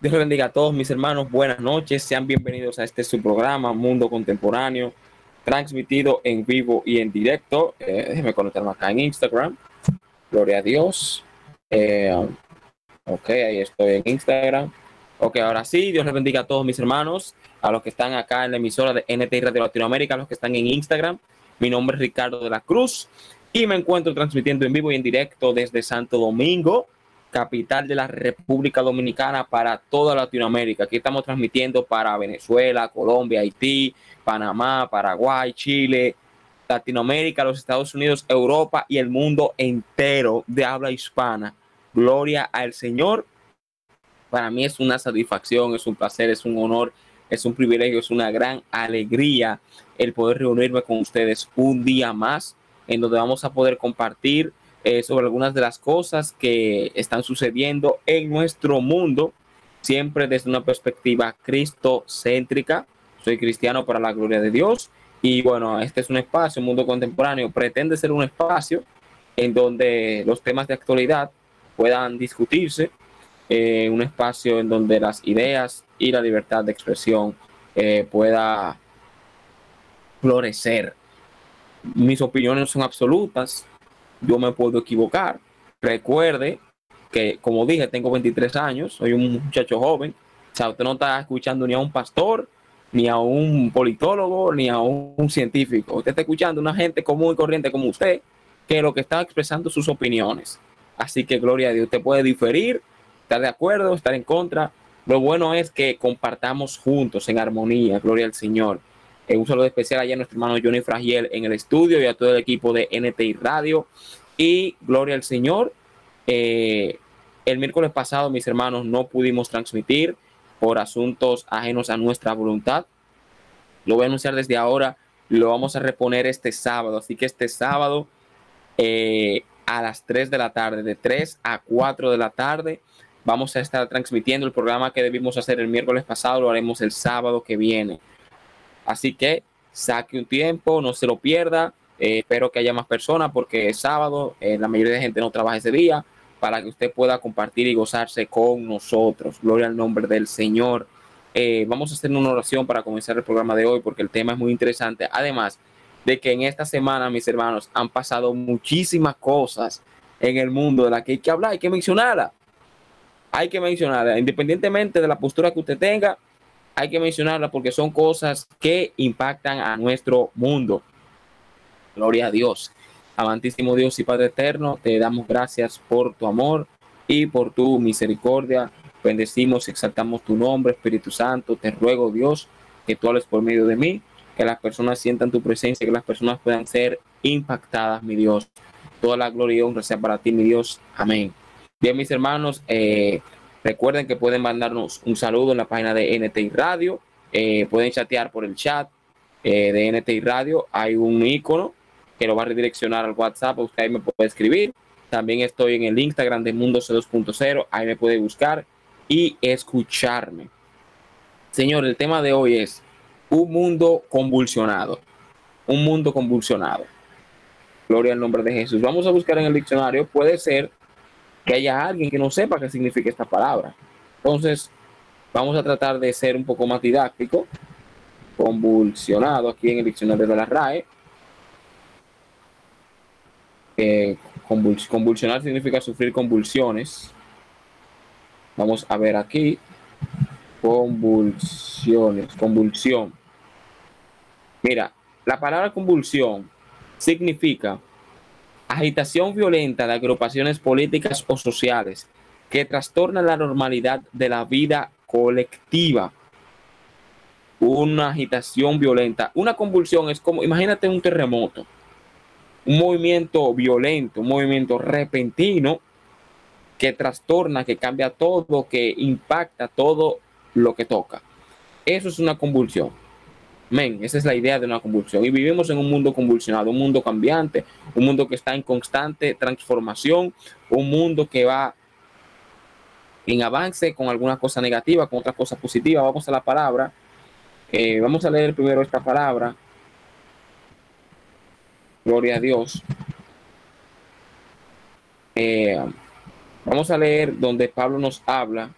Dios bendiga a todos mis hermanos. Buenas noches. Sean bienvenidos a este su programa Mundo Contemporáneo, transmitido en vivo y en directo. Eh, déjenme conectarme acá en Instagram. Gloria a Dios. Eh, ok, ahí estoy en Instagram. Ok, ahora sí, Dios les bendiga a todos mis hermanos, a los que están acá en la emisora de NTI Radio Latinoamérica, a los que están en Instagram. Mi nombre es Ricardo de la Cruz y me encuentro transmitiendo en vivo y en directo desde Santo Domingo, capital de la República Dominicana para toda Latinoamérica. Aquí estamos transmitiendo para Venezuela, Colombia, Haití, Panamá, Paraguay, Chile, Latinoamérica, los Estados Unidos, Europa y el mundo entero de habla hispana. Gloria al Señor. Para mí es una satisfacción, es un placer, es un honor, es un privilegio, es una gran alegría el poder reunirme con ustedes un día más en donde vamos a poder compartir eh, sobre algunas de las cosas que están sucediendo en nuestro mundo, siempre desde una perspectiva cristocéntrica. Soy cristiano para la gloria de Dios y bueno, este es un espacio, un mundo contemporáneo, pretende ser un espacio en donde los temas de actualidad puedan discutirse, eh, un espacio en donde las ideas y la libertad de expresión eh, pueda florecer. Mis opiniones son absolutas, yo me puedo equivocar. Recuerde que, como dije, tengo 23 años, soy un muchacho joven. O sea, usted no está escuchando ni a un pastor, ni a un politólogo, ni a un, científico. Usted está escuchando a una gente común y corriente como usted, que lo que está expresando sus opiniones. Así que, gloria a Dios, usted puede diferir, estar de acuerdo, estar en contra. Lo bueno es que compartamos juntos en armonía, gloria al Señor. Eh, un saludo especial allá a nuestro hermano Johnny Fragiel en el estudio y a todo el equipo de NTI Radio. Y gloria al Señor. Eh, el miércoles pasado, mis hermanos, no pudimos transmitir por asuntos ajenos a nuestra voluntad. Lo voy a anunciar desde ahora. Lo vamos a reponer este sábado. Así que este sábado eh, a las 3 de la tarde, de 3 a 4 de la tarde, vamos a estar transmitiendo el programa que debimos hacer el miércoles pasado. Lo haremos el sábado que viene. Así que saque un tiempo, no se lo pierda. Eh, espero que haya más personas porque es sábado, eh, la mayoría de gente no trabaja ese día, para que usted pueda compartir y gozarse con nosotros. Gloria al nombre del Señor. Eh, vamos a hacer una oración para comenzar el programa de hoy porque el tema es muy interesante. Además de que en esta semana, mis hermanos, han pasado muchísimas cosas en el mundo de las que hay que hablar, hay que mencionarla. Hay que mencionarla, independientemente de la postura que usted tenga, hay que mencionarla porque son cosas que impactan a nuestro mundo. Gloria a Dios. Amantísimo Dios y Padre eterno, te damos gracias por tu amor y por tu misericordia. Bendecimos y exaltamos tu nombre, Espíritu Santo. Te ruego, Dios, que tú hables por medio de mí, que las personas sientan tu presencia, que las personas puedan ser impactadas, mi Dios. Toda la gloria y honra sea para ti, mi Dios. Amén. Bien, mis hermanos, eh, Recuerden que pueden mandarnos un saludo en la página de NTI Radio. Eh, pueden chatear por el chat eh, de NTI Radio. Hay un icono que lo va a redireccionar al WhatsApp. Usted ahí me puede escribir. También estoy en el Instagram de Mundo C2.0. Ahí me puede buscar y escucharme. Señor, el tema de hoy es un mundo convulsionado. Un mundo convulsionado. Gloria al nombre de Jesús. Vamos a buscar en el diccionario. Puede ser que haya alguien que no sepa qué significa esta palabra. Entonces, vamos a tratar de ser un poco más didáctico, convulsionado aquí en el diccionario de la RAE. convulsionar significa sufrir convulsiones. Vamos a ver aquí. Convulsiones, convulsión. Mira, la palabra convulsión significa agitación violenta de agrupaciones políticas o sociales que trastornan la normalidad de la vida colectiva. Una agitación violenta, una convulsión es como, imagínate un terremoto, un movimiento violento, un movimiento repentino que trastorna, que cambia todo, que impacta todo lo que toca. Eso es una convulsión. Men, esa es la idea de una convulsión. Y vivimos en un mundo convulsionado, un mundo cambiante, un mundo que está en constante transformación, un mundo que va en avance con algunas cosas negativas, con otras cosas positivas. Vamos a la palabra. Eh, vamos a leer primero esta palabra. Gloria a Dios. Eh, vamos a leer donde Pablo nos habla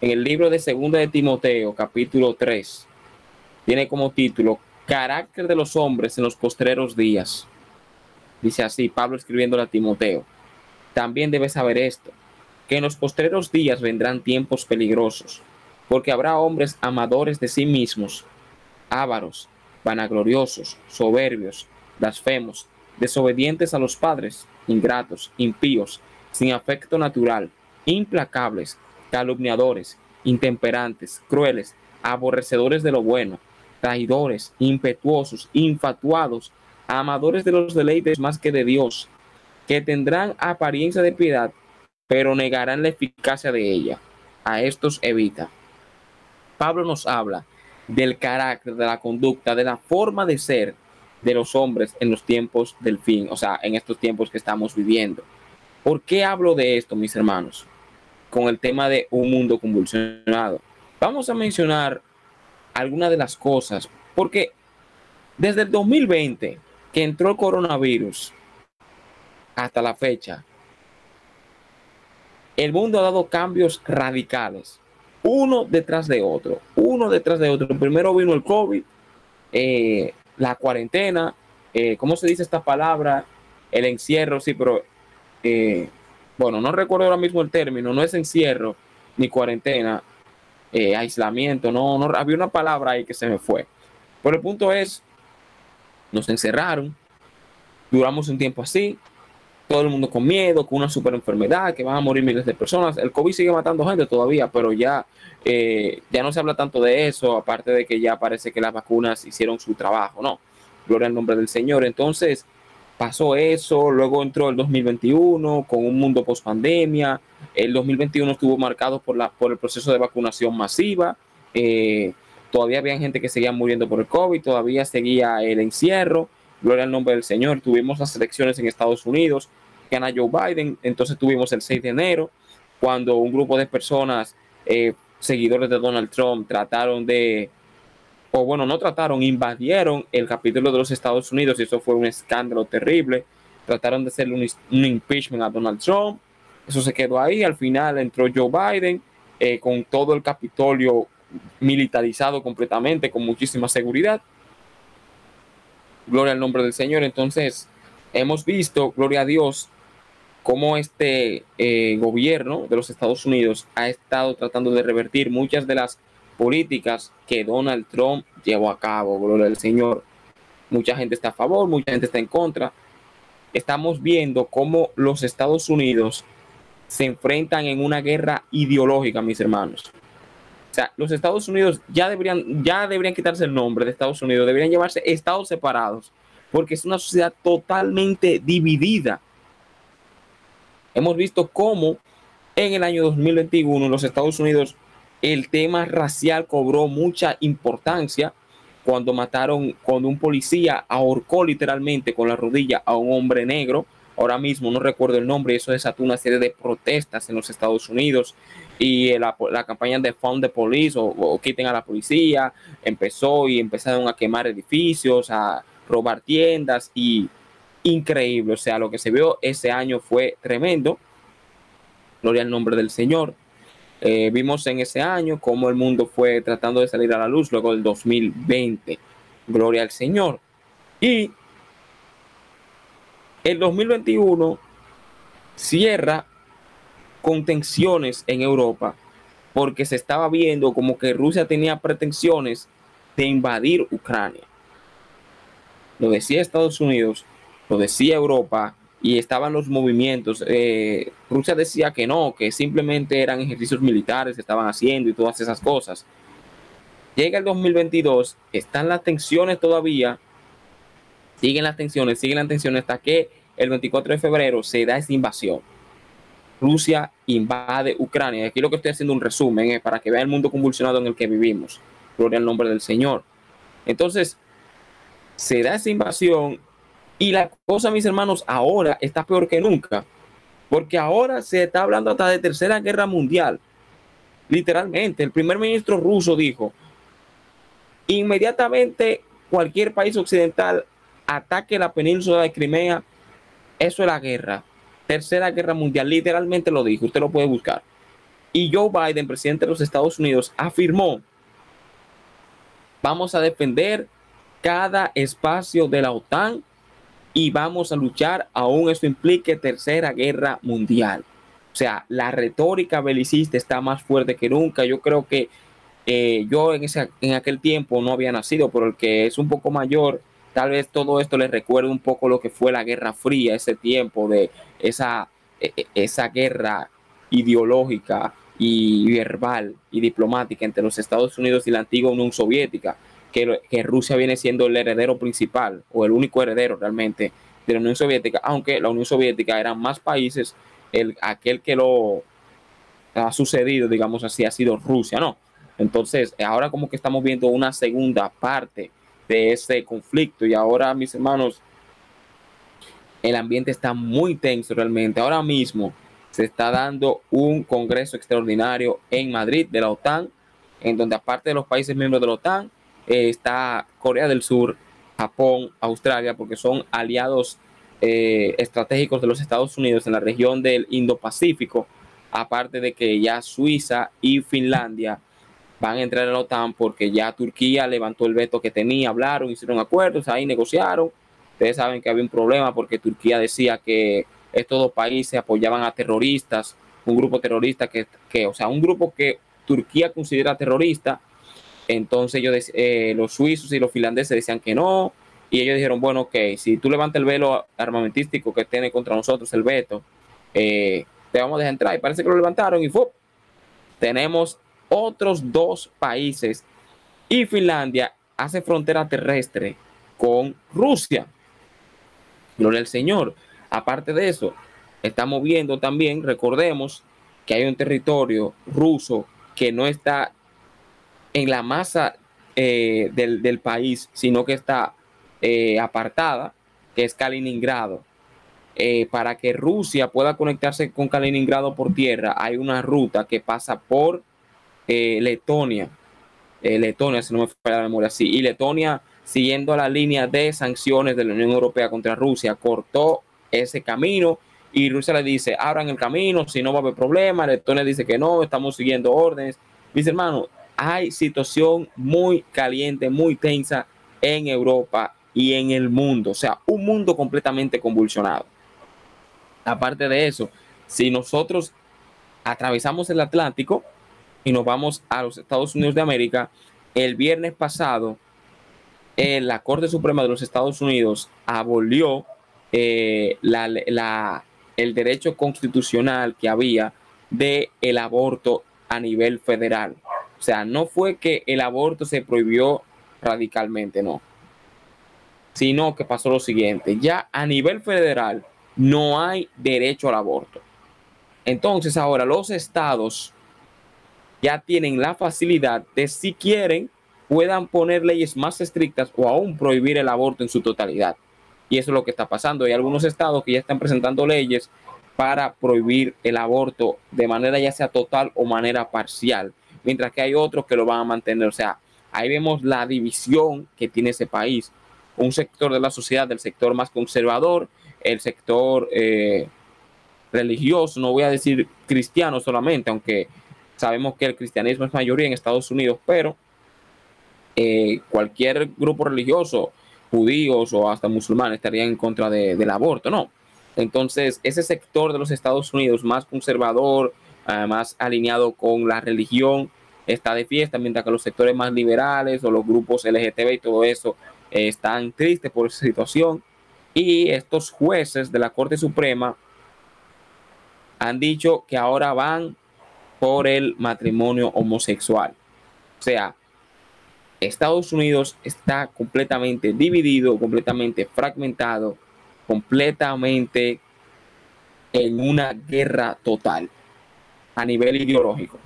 en el libro de Segunda de Timoteo, capítulo 3, tiene como título Carácter de los hombres en los postreros días. Dice así, Pablo escribiéndole a Timoteo. También debes saber esto, que en los postreros días vendrán tiempos peligrosos, porque habrá hombres amadores de sí mismos, ávaros, vanagloriosos, soberbios, blasfemos, desobedientes a los padres, ingratos, impíos, sin afecto natural, implacables, calumniadores, intemperantes, crueles, aborrecedores de lo bueno, traidores, impetuosos, infatuados, amadores de los deleites más que de Dios, que tendrán apariencia de piedad, pero negarán la eficacia de ella. A estos evita. Pablo nos habla del carácter, de la conducta, de la forma de ser de los hombres en los tiempos del fin, o sea, en estos tiempos que estamos viviendo. ¿Por qué hablo de esto, mis hermanos? Con el tema de un mundo convulsionado. Vamos a mencionar algunas de las cosas, porque desde el 2020 que entró el coronavirus hasta la fecha, el mundo ha dado cambios radicales, uno detrás de otro, uno detrás de otro. Primero vino el COVID, eh, la cuarentena, eh, ¿cómo se dice esta palabra? El encierro, sí, pero eh, bueno, no recuerdo ahora mismo el término, no es encierro ni cuarentena, eh, aislamiento, no, no, había una palabra ahí que se me fue. Pero el punto es, nos encerraron, duramos un tiempo así, todo el mundo con miedo, con una super enfermedad, que van a morir miles de personas. El COVID sigue matando gente todavía, pero ya, eh, ya no se habla tanto de eso, aparte de que ya parece que las vacunas hicieron su trabajo, ¿no? Gloria al nombre del Señor. Entonces, pasó eso, luego entró el 2021 con un mundo post pandemia, el 2021 estuvo marcado por, la, por el proceso de vacunación masiva, eh, todavía había gente que seguía muriendo por el COVID, todavía seguía el encierro, gloria al nombre del Señor, tuvimos las elecciones en Estados Unidos, gana Joe Biden, entonces tuvimos el 6 de enero, cuando un grupo de personas, eh, seguidores de Donald Trump, trataron de o bueno, no trataron, invadieron el capítulo de los Estados Unidos y eso fue un escándalo terrible. Trataron de hacerle un, impeachment a Donald Trump. Eso se quedó ahí. Al final entró Joe Biden eh, con todo el Capitolio militarizado completamente, con muchísima seguridad. Gloria al nombre del Señor. Entonces, hemos visto, gloria a Dios, cómo este eh, gobierno de los Estados Unidos ha estado tratando de revertir muchas de las políticas que Donald Trump llevó a cabo, gloria al Señor. Mucha gente está a favor, mucha gente está en contra. Estamos viendo cómo los Estados Unidos se enfrentan en una guerra ideológica, mis hermanos. O sea, los Estados Unidos ya deberían, ya deberían quitarse el nombre de Estados Unidos, deberían llevarse estados separados, porque es una sociedad totalmente dividida. Hemos visto cómo en el año 2021 los Estados Unidos el tema racial cobró mucha importancia cuando mataron, cuando un policía ahorcó literalmente con la rodilla a un hombre negro. Ahora mismo no recuerdo el nombre, eso desató una serie de protestas en los Estados Unidos y la, campaña de Found the Police o, quiten a la policía empezó y empezaron a quemar edificios, a robar tiendas y increíble. O sea, lo que se vio ese año fue tremendo. Gloria al nombre del Señor. Eh, vimos en ese año cómo el mundo fue tratando de salir a la luz luego del 2020. Gloria al Señor. Y el 2021 cierra con tensiones en Europa porque se estaba viendo como que Rusia tenía pretensiones de invadir Ucrania. Lo decía Estados Unidos, lo decía Europa, y estaban los movimientos. Eh, Rusia decía que no, que simplemente eran ejercicios militares que estaban haciendo y todas esas cosas. Llega el 2022, están las tensiones todavía, siguen las tensiones, siguen las tensiones hasta que el 24 de febrero se da esa invasión. Rusia invade Ucrania. Aquí lo que estoy haciendo un resumen es para que vean el mundo convulsionado en el que vivimos. Gloria al nombre del Señor. Entonces, se da esa invasión y la cosa, mis hermanos, ahora está peor que nunca, porque ahora se está hablando hasta de tercera guerra mundial. Literalmente, el primer ministro ruso dijo, inmediatamente cualquier país occidental ataque la península de Crimea, eso es la guerra. Tercera guerra mundial, literalmente lo dijo, usted lo puede buscar. Y Joe Biden, presidente de los Estados Unidos, afirmó, vamos a defender cada espacio de la OTAN y vamos a luchar aún eso implique tercera guerra mundial. O sea, la retórica belicista está más fuerte que nunca. Yo creo que eh, yo en, ese, en aquel tiempo no había nacido, pero el que es un poco mayor, tal vez todo esto le recuerde un poco lo que fue la Guerra Fría, ese tiempo de esa, e, e, esa guerra ideológica y verbal y diplomática entre los Estados Unidos y la antigua Unión Soviética, que, que Rusia viene siendo el heredero principal o el único heredero realmente de la Unión Soviética, aunque la Unión Soviética eran más países, el, aquel que lo ha sucedido, digamos así, ha sido Rusia, ¿no? Entonces, ahora como que estamos viendo una segunda parte de ese conflicto y ahora, mis hermanos, el ambiente está muy tenso realmente. Ahora mismo se está dando un congreso extraordinario en Madrid de la OTAN, en donde aparte de los países miembros de la OTAN, eh, está Corea del Sur, Japón, Australia, porque son aliados eh, estratégicos de los Estados Unidos en la región del Indo-Pacífico, aparte de que ya Suiza y Finlandia van a entrar en la OTAN porque ya Turquía levantó el veto que tenía, hablaron, hicieron acuerdos, ahí negociaron. Ustedes saben que había un problema porque Turquía decía que estos dos países apoyaban a terroristas, un grupo terrorista que, que o sea, un grupo que Turquía considera terrorista. Entonces ellos, eh, los suizos y los finlandeses decían que no. Y ellos dijeron, bueno, ok, si tú levantas el velo armamentístico que tiene contra nosotros el veto, eh, te vamos a dejar entrar. Y parece que lo levantaron y fue. Tenemos otros dos países y Finlandia hace frontera terrestre con Rusia. Gloria al Señor. Aparte de eso, estamos viendo también, recordemos que hay un territorio ruso que no está en la masa eh, del, país, sino que está eh, apartada, que es Kaliningrado. Eh, para que Rusia pueda conectarse con Kaliningrado por tierra, hay una ruta que pasa por Letonia, Letonia, si no me falla la memoria, sí, y Letonia, siguiendo la línea de sanciones de la Unión Europea contra Rusia, cortó ese camino y Rusia le dice, abran el camino, si no va a haber problema, Letonia dice que no, estamos siguiendo órdenes. Mis hermanos, hay situación muy caliente, muy tensa en Europa y en el mundo, o sea, un mundo completamente convulsionado. Aparte de eso, si nosotros atravesamos el Atlántico, y nos vamos a los Estados Unidos de América, el viernes pasado, eh, la Corte Suprema de los Estados Unidos abolió eh, el derecho constitucional que había de el aborto a nivel federal. O sea, no fue que el aborto se prohibió radicalmente, no. Sino que pasó lo siguiente, ya a nivel federal no hay derecho al aborto. Entonces ahora los estados ya tienen la facilidad de si quieren puedan poner leyes más estrictas o aún prohibir el aborto en su totalidad. Y eso es lo que está pasando. Hay algunos estados que ya están presentando leyes para prohibir el aborto de manera ya sea total o manera parcial, mientras que hay otros que lo van a mantener. O sea, ahí vemos la división que tiene ese país. Un sector de la sociedad, del sector más conservador, el sector eh, religioso, no voy a decir cristiano solamente, aunque Sabemos que el cristianismo es mayoría en Estados Unidos, pero eh, cualquier grupo religioso, judíos o hasta musulmanes, estarían en contra del aborto, ¿no? Entonces, ese sector de los Estados Unidos más conservador, más alineado con la religión, está de fiesta, mientras que los sectores más liberales o los grupos LGTB y todo eso eh, están tristes por esa situación. Y estos jueces de la Corte Suprema han dicho que ahora van por el matrimonio homosexual. O sea, Estados Unidos está completamente dividido, completamente fragmentado, completamente en una guerra total a nivel ideológico.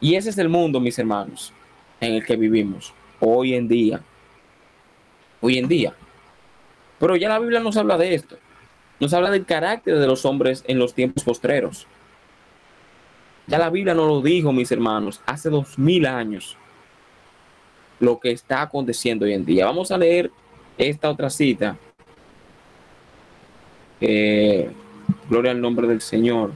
Y ese es el mundo, mis hermanos, en el que vivimos hoy en día. Hoy en día. Pero ya la Biblia nos habla de esto. Nos habla del carácter de los hombres en los tiempos postreros. Ya la Biblia nos lo dijo, mis hermanos, hace dos mil años lo que está aconteciendo hoy en día. Vamos a leer esta otra cita. gloria al nombre del Señor.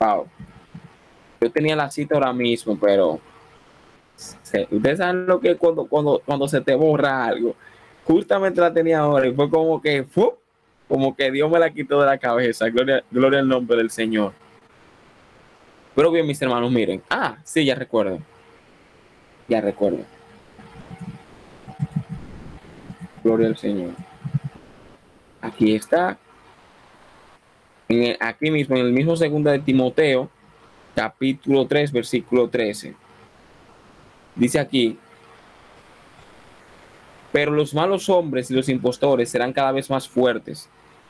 Wow. Yo tenía la cita ahora mismo, pero ustedes saben lo que cuando, cuando, cuando se te borra algo. Justamente la tenía ahora y fue como que, como que Dios me la quitó de la cabeza. Gloria, gloria al nombre del Señor. Pero bien, mis hermanos, miren. Ah, sí, ya recuerdo. Ya recuerdo. Gloria al Señor. Aquí está. Aquí mismo, en el mismo segundo de Timoteo, capítulo 3, versículo 13. Dice aquí, pero los malos hombres y los impostores serán cada vez más fuertes,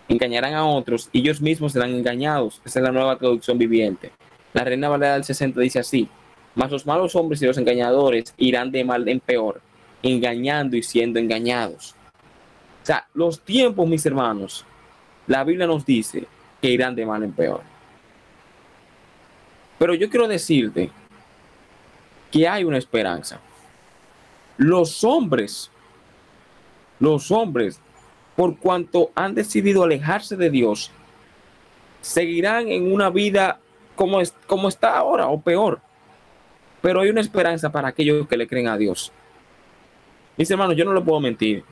engañarán a otros y ellos mismos serán engañados. Esa es la nueva traducción viviente. La Reina Valera del 60 dice así, mas los malos hombres y los engañadores irán de mal en peor, engañando y siendo engañados. O sea, los tiempos, mis hermanos, la Biblia nos dice que irán de mal en peor. Pero yo quiero decirte que hay una esperanza. Los hombres, los hombres, por cuanto han decidido alejarse de Dios, seguirán en una vida como, es, como está ahora o peor. Pero hay una esperanza para aquellos que le creen a Dios. Mis hermanos, yo no le puedo mentir.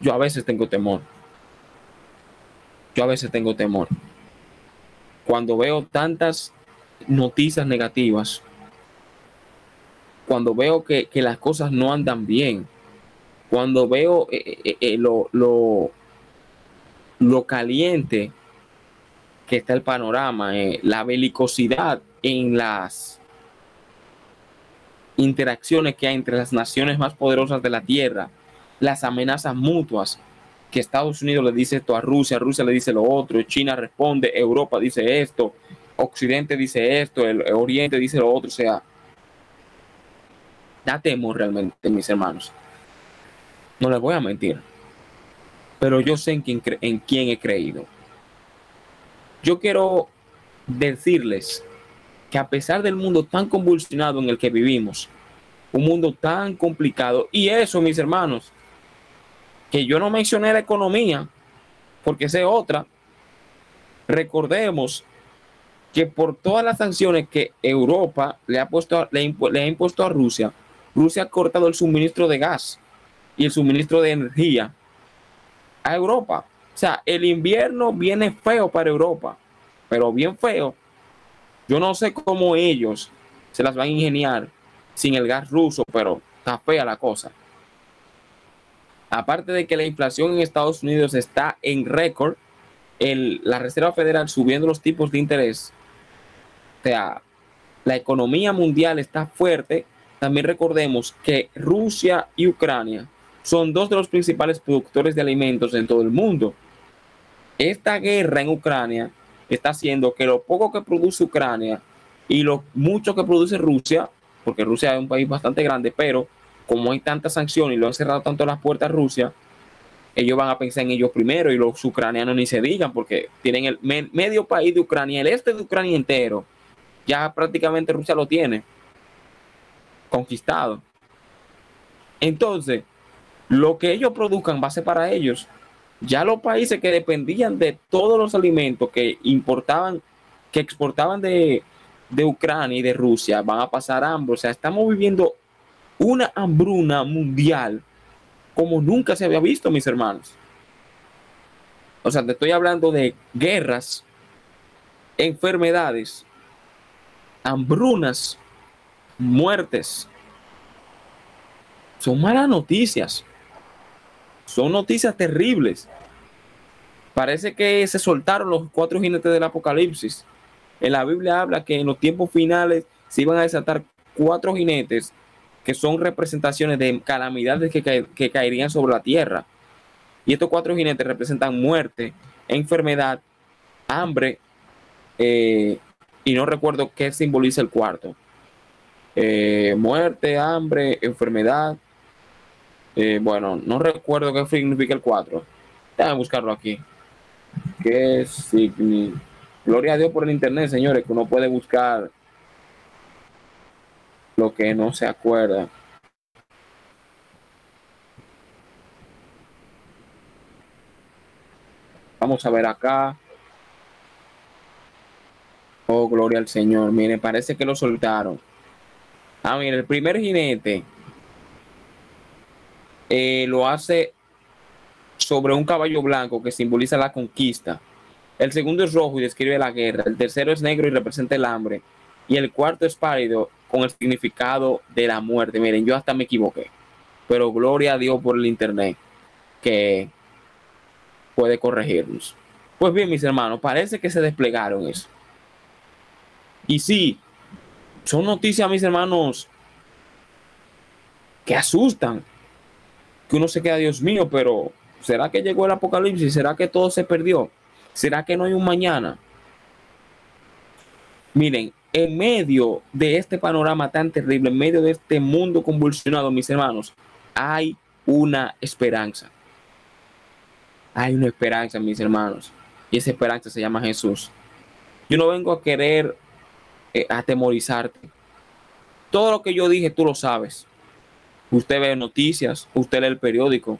Yo a veces tengo temor. Yo a veces tengo temor. Cuando veo tantas noticias negativas, cuando veo que, las cosas no andan bien, cuando veo eh, eh, eh, lo, lo, caliente que está el panorama, la belicosidad en las interacciones que hay entre las naciones más poderosas de la Tierra, las amenazas mutuas, que Estados Unidos le dice esto a Rusia, Rusia le dice lo otro, China responde, Europa dice esto, Occidente dice esto, el Oriente dice lo otro, o sea, da temor realmente, mis hermanos. No les voy a mentir, pero yo sé en quién, en quién he creído. Yo quiero decirles que a pesar del mundo tan convulsionado en el que vivimos, un mundo tan complicado, y eso, mis hermanos, que yo no mencioné la economía, porque esa es otra. Recordemos que por todas las sanciones que Europa le ha, puesto, le, ha impuesto a Rusia, Rusia ha cortado el suministro de gas y el suministro de energía a Europa. O sea, el invierno viene feo para Europa, pero bien feo. Yo no sé cómo ellos se las van a ingeniar sin el gas ruso, pero está fea la cosa aparte de que la inflación en Estados Unidos está en récord, la Reserva Federal subiendo los tipos de interés, o sea, la economía mundial está fuerte. También recordemos que Rusia y Ucrania son dos de los principales productores de alimentos en todo el mundo. Esta guerra en Ucrania está haciendo que lo poco que produce Ucrania y lo mucho que produce Rusia, porque Rusia es un país bastante grande, pero como hay tantas sanciones y lo han cerrado tanto las puertas a Rusia, ellos van a pensar en ellos primero y los ucranianos ni se digan porque tienen el medio país de Ucrania, el este de Ucrania entero, ya prácticamente Rusia lo tiene conquistado. Entonces, lo que ellos produzcan va a ser para ellos. Ya los países que dependían de todos los alimentos que importaban, que exportaban de, de Ucrania y de Rusia, van a pasar hambre. O sea, estamos viviendo una hambruna mundial como nunca se había visto, mis hermanos. O sea, te estoy hablando de guerras, enfermedades, hambrunas, muertes. Son malas noticias. Son noticias terribles. Parece que se soltaron los cuatro jinetes del Apocalipsis. En la Biblia habla que en los tiempos finales se iban a desatar cuatro jinetes que son representaciones de calamidades que, caerían sobre la tierra. Y estos cuatro jinetes representan muerte, enfermedad, hambre, eh, y no recuerdo qué simboliza el cuarto. Eh, muerte, hambre, enfermedad. Eh, bueno, no recuerdo qué significa el cuatro. Déjame buscarlo aquí. ¿Qué significa? Gloria a Dios por el internet, señores, que uno puede buscar lo que no se acuerda. Vamos a ver acá. Oh, gloria al Señor. Miren, parece que lo soltaron. Ah, mire, el primer jinete eh, lo hace sobre un caballo blanco que simboliza la conquista. El segundo es rojo y describe la guerra. El tercero es negro y representa el hambre. Y el cuarto es pálido con el significado de la muerte. Miren, yo hasta me equivoqué. Pero gloria a Dios por el internet que puede corregirnos. Pues bien, mis hermanos, parece que se desplegaron eso. Y sí, son noticias, mis hermanos, que asustan. Que uno se queda, Dios mío, pero ¿será que llegó el apocalipsis? ¿Será que todo se perdió? ¿Será que no hay un mañana? Miren, en medio de este panorama tan terrible, en medio de este mundo convulsionado, mis hermanos, hay una esperanza. Hay una esperanza, mis hermanos. Y esa esperanza se llama Jesús. Yo no vengo a querer eh, atemorizarte. Todo lo que yo dije, tú lo sabes. Usted ve noticias, usted lee el periódico,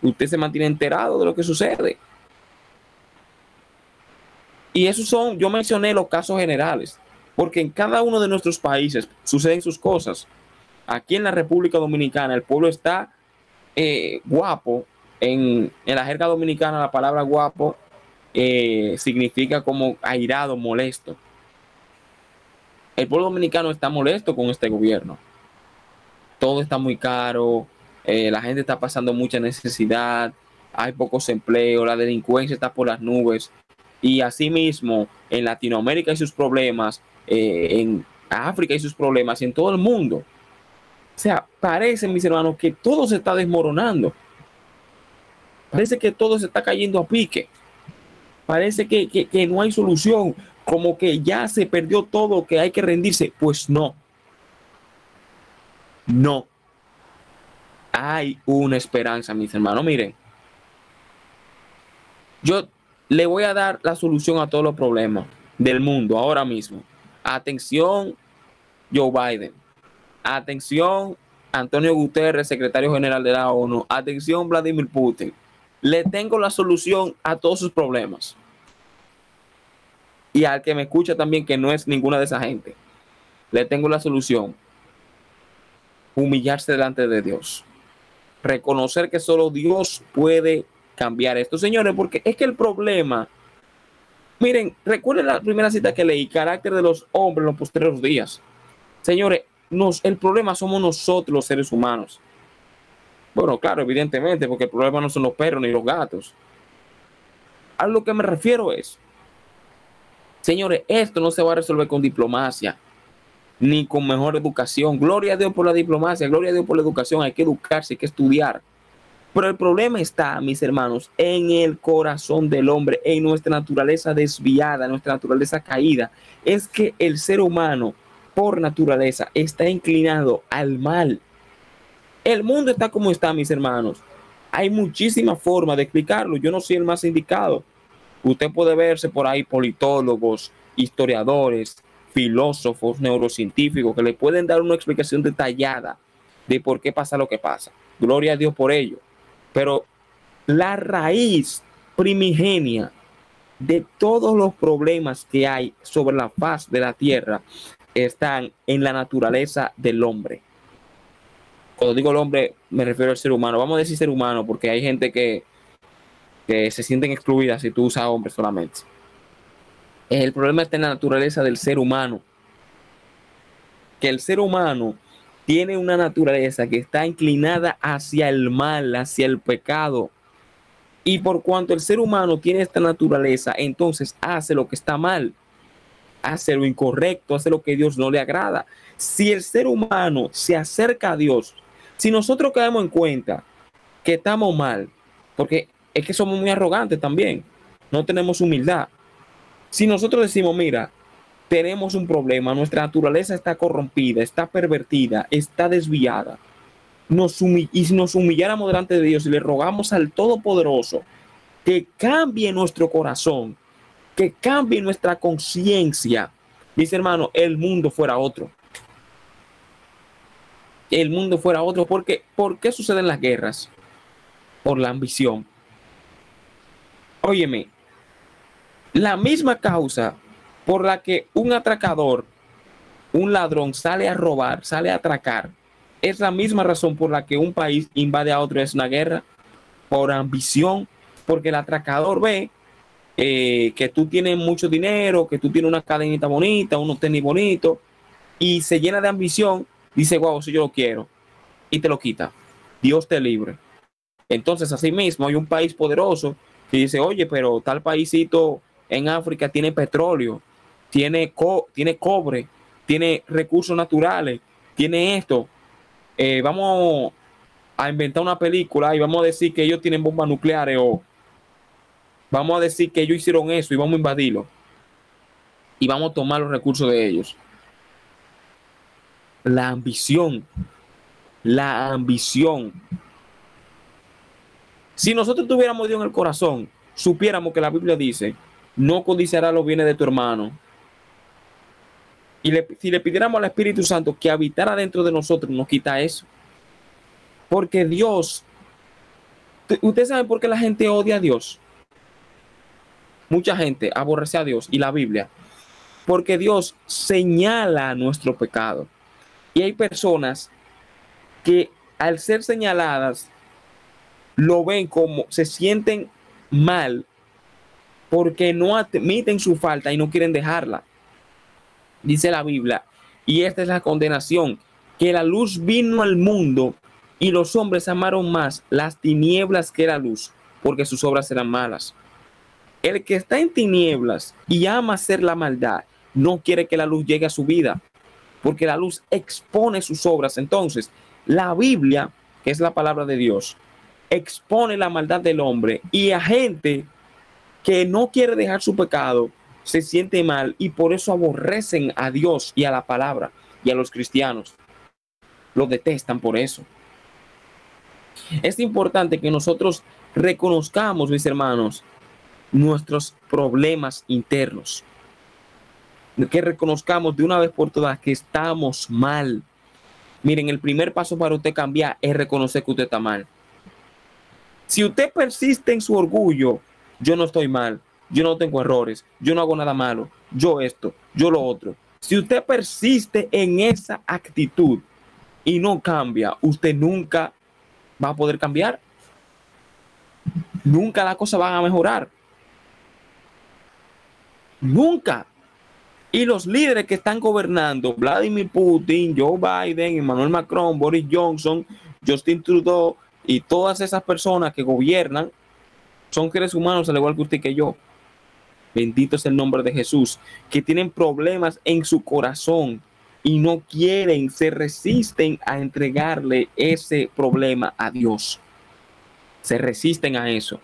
usted se mantiene enterado de lo que sucede. Y esos son, yo mencioné los casos generales, porque en cada uno de nuestros países suceden sus cosas. Aquí en la República Dominicana el pueblo está eh, guapo. En, en, la jerga dominicana la palabra guapo eh, significa como airado, molesto el pueblo dominicano está molesto con este gobierno. Todo está muy caro, eh, la gente está pasando mucha necesidad, hay pocos empleos, la delincuencia está por las nubes. Y asimismo, en Latinoamérica y sus problemas, eh, en África y sus problemas, en todo el mundo. O sea, parece, mis hermanos, que todo se está desmoronando. Parece que todo se está cayendo a pique. Parece que, que no hay solución como que ya se perdió todo, que hay que rendirse. Pues no. No. Hay una esperanza, mis hermanos. Miren, yo le voy a dar la solución a todos los problemas del mundo ahora mismo. Atención, Joe Biden. Atención, Antonio Guterres, secretario general de la ONU. Atención, Vladimir Putin. Le tengo la solución a todos sus problemas y al que me escucha también que no es ninguna de esa gente, le tengo la solución. Humillarse delante de Dios. Reconocer que solo Dios puede cambiar esto, señores, porque es que el problema, miren, recuerden la primera cita que leí, carácter de los hombres en los posteriores días. Señores, nos, el problema somos nosotros los seres humanos. Bueno, claro, evidentemente, porque el problema no son los perros ni los gatos. A lo que me refiero es, Señores, esto no se va a resolver con diplomacia ni con mejor educación. Gloria a Dios por la diplomacia, gloria a Dios por la educación. Hay que educarse, hay que estudiar. Pero el problema está, mis hermanos, en el corazón del hombre, en nuestra naturaleza desviada, nuestra naturaleza caída. Es que el ser humano, por naturaleza, está inclinado al mal. El mundo está como está, mis hermanos. Hay muchísimas formas de explicarlo. Yo no soy el más indicado. Usted puede verse por ahí politólogos, historiadores, filósofos, neurocientíficos que le pueden dar una explicación detallada de por qué pasa lo que pasa. Gloria a Dios por ello. Pero la raíz primigenia de todos los problemas que hay sobre la faz de la tierra están en la naturaleza del hombre. Cuando digo el hombre, me refiero al ser humano. Vamos a decir ser humano porque hay gente que que se sienten excluidas si tú usas hombres solamente. El problema está en la naturaleza del ser humano. Que el ser humano tiene una naturaleza que está inclinada hacia el mal, hacia el pecado. Y por cuanto el ser humano tiene esta naturaleza, entonces hace lo que está mal, hace lo incorrecto, hace lo que Dios no le agrada. Si el ser humano se acerca a Dios, si nosotros quedamos en cuenta que estamos mal, porque es que somos muy arrogantes también. No tenemos humildad. Si nosotros decimos, mira, tenemos un problema, nuestra naturaleza está corrompida, está pervertida, está desviada, nos y si nos humilláramos delante de Dios y le rogamos al Todopoderoso que cambie nuestro corazón, que cambie nuestra conciencia, dice hermano, el mundo fuera otro. El mundo fuera otro. Porque, ¿Por qué suceden las guerras? Por la ambición Óyeme, la misma causa por la que un atracador, un ladrón sale a robar, sale a atracar, es la misma razón por la que un país invade a otro, es una guerra, por ambición, porque el atracador ve eh, que tú tienes mucho dinero, que tú tienes una cadenita bonita, unos tenis bonitos, y se llena de ambición, dice, wow, si yo lo quiero, y te lo quita. Dios te libre. Entonces, así mismo, hay un país poderoso que dice, oye, pero tal paísito en África tiene petróleo, tiene, tiene cobre, tiene recursos naturales, tiene esto. Eh, vamos a inventar una película y vamos a decir que ellos tienen bombas nucleares o vamos a decir que ellos hicieron eso y vamos a invadirlo. Y vamos a tomar los recursos de ellos. La ambición. La ambición si nosotros tuviéramos Dios en el corazón, supiéramos que la Biblia dice, no codiciará los bienes de tu hermano. Y si le pidiéramos al Espíritu Santo que habitara dentro de nosotros, nos quita eso. Porque Dios, ¿ustedes saben por qué la gente odia a Dios? Mucha gente aborrece a Dios y la Biblia. Porque Dios señala nuestro pecado. Y hay personas que al ser señaladas lo ven como se sienten mal porque no admiten su falta y no quieren dejarla. Dice la Biblia, y esta es la condenación, que la luz vino al mundo y los hombres amaron más las tinieblas que la luz, porque sus obras eran malas. El que está en tinieblas y ama hacer la maldad, no quiere que la luz llegue a su vida, porque la luz expone sus obras. Entonces, la Biblia, que es la palabra de Dios, expone la maldad del hombre y a gente que no quiere dejar su pecado se siente mal y por eso aborrecen a Dios y a la palabra y a los cristianos. Lo detestan por eso. Es importante que nosotros reconozcamos, mis hermanos, nuestros problemas internos. Que reconozcamos de una vez por todas que estamos mal. Miren, el primer paso para usted cambiar es reconocer que usted está mal. Si usted persiste en su orgullo, yo no estoy mal, yo no tengo errores, yo no hago nada malo, yo esto, yo lo otro. Si usted persiste en esa actitud y no cambia, usted nunca va a poder cambiar. Nunca las cosas van a mejorar. Nunca. Y los líderes que están gobernando, Vladimir Putin, Joe Biden, Emmanuel Macron, Boris Johnson, Justin Trudeau, y todas esas personas que gobiernan son seres humanos al igual que usted y que yo. Bendito es el nombre de Jesús, que tienen problemas en su corazón y no quieren, se resisten a entregarle ese problema a Dios. Se resisten a eso.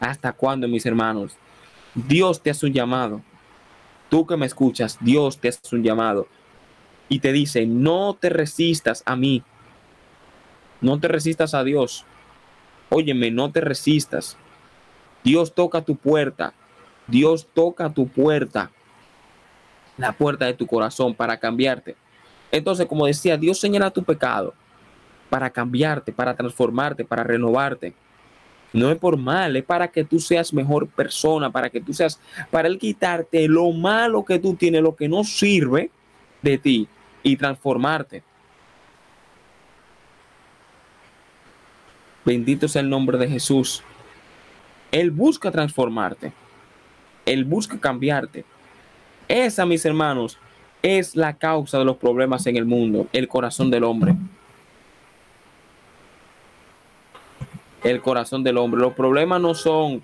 ¿Hasta cuándo, mis hermanos? Dios te hace un llamado. Tú que me escuchas, Dios te hace un llamado. Y te dice, no te resistas a mí. No te resistas a Dios. Óyeme, no te resistas. Dios toca tu puerta. Dios toca tu puerta. La puerta de tu corazón para cambiarte. Entonces, como decía, Dios señala tu pecado para cambiarte, para transformarte, para renovarte. No es por mal, es para que tú seas mejor persona, para que tú seas, para Él quitarte lo malo que tú tienes, lo que no sirve de ti y transformarte. Bendito sea el nombre de Jesús. Él busca transformarte. Él busca cambiarte. Esa, mis hermanos, es la causa de los problemas en el mundo, el corazón del hombre. El corazón del hombre. Los problemas no son,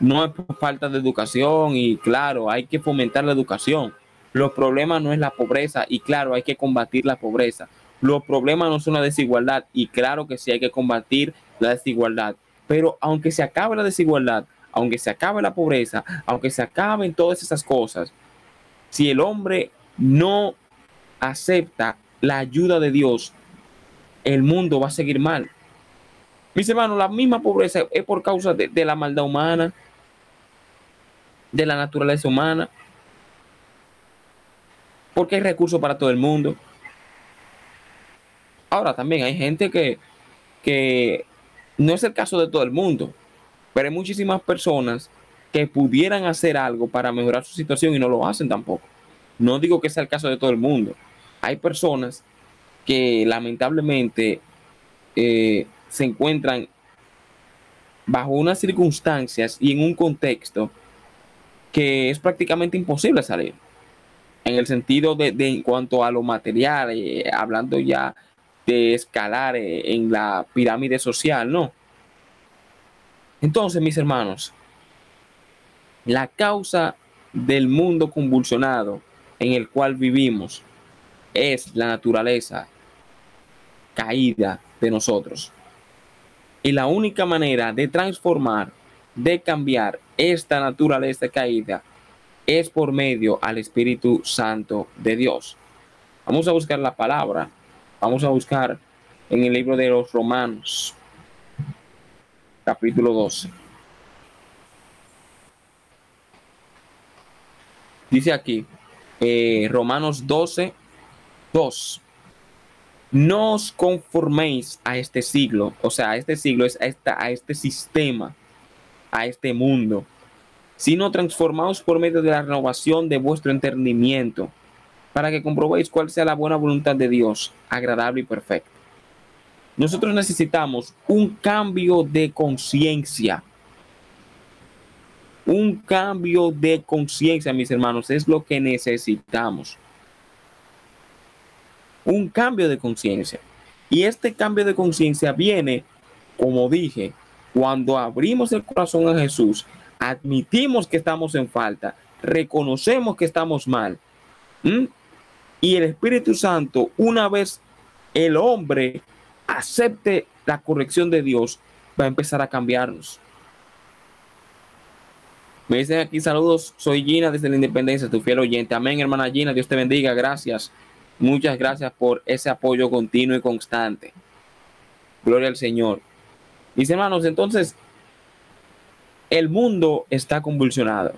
no es falta de educación y claro, hay que fomentar la educación. Los problemas no es la pobreza y claro, hay que combatir la pobreza. Los problemas no son la desigualdad y claro que sí hay que combatir la desigualdad. Pero aunque se acabe la desigualdad, aunque se acabe la pobreza, aunque se acaben todas esas cosas, si el hombre no acepta la ayuda de Dios, el mundo va a seguir mal. Mis hermanos, la misma pobreza es por causa de, de la maldad humana, de la naturaleza humana, porque hay recursos para todo el mundo. Ahora también hay gente que, que no es el caso de todo el mundo, pero hay muchísimas personas que pudieran hacer algo para mejorar su situación y no lo hacen tampoco. No digo que sea el caso de todo el mundo. Hay personas que lamentablemente eh, se encuentran bajo unas circunstancias y en un contexto que es prácticamente imposible salir. En el sentido de, en cuanto a lo material, eh, hablando ya de escalar eh, en la pirámide social, ¿no? Entonces, mis hermanos, la causa del mundo convulsionado en el cual vivimos es la naturaleza caída de nosotros. Y la única manera de transformar, de cambiar esta naturaleza caída es por medio al Espíritu Santo de Dios. Vamos a buscar la palabra. Vamos a buscar en el libro de los Romanos, capítulo 12. Dice aquí, eh, Romanos 12, 2. No os conforméis a este siglo, o sea, a este siglo es a, esta, a este sistema, a este mundo, sino transformaos por medio de la renovación de vuestro entendimiento, para que comprobéis cuál sea la buena voluntad de Dios, agradable y perfecta. Nosotros necesitamos un cambio de conciencia. Un cambio de conciencia, mis hermanos, es lo que necesitamos. Un cambio de conciencia. Y este cambio de conciencia viene, como dije, cuando abrimos el corazón a Jesús admitimos que estamos en falta, reconocemos que estamos mal. Y el Espíritu Santo, una vez el hombre acepte la corrección de Dios, va a empezar a cambiarnos. Me dicen aquí saludos, soy Gina desde la Independencia, tu fiel oyente. Amén, hermana Gina, Dios te bendiga, gracias. Muchas gracias por ese apoyo continuo y constante. Gloria al Señor. Mis hermanos, entonces, el mundo está convulsionado.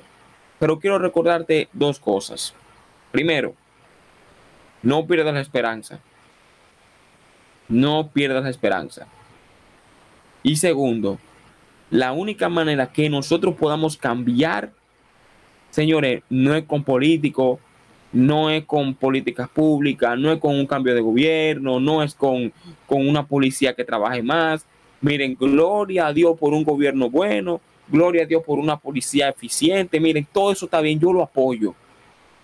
Pero quiero recordarte dos cosas. Primero, no pierdas la esperanza. No pierdas la esperanza. Y segundo, la única manera que nosotros podamos cambiar, señores, no es con políticos, no es con políticas públicas, no es con un cambio de gobierno, no es con, con una policía que trabaje más. Miren, gloria a Dios por un gobierno bueno, Gloria a Dios por una policía eficiente. Miren, todo eso está bien, yo lo apoyo.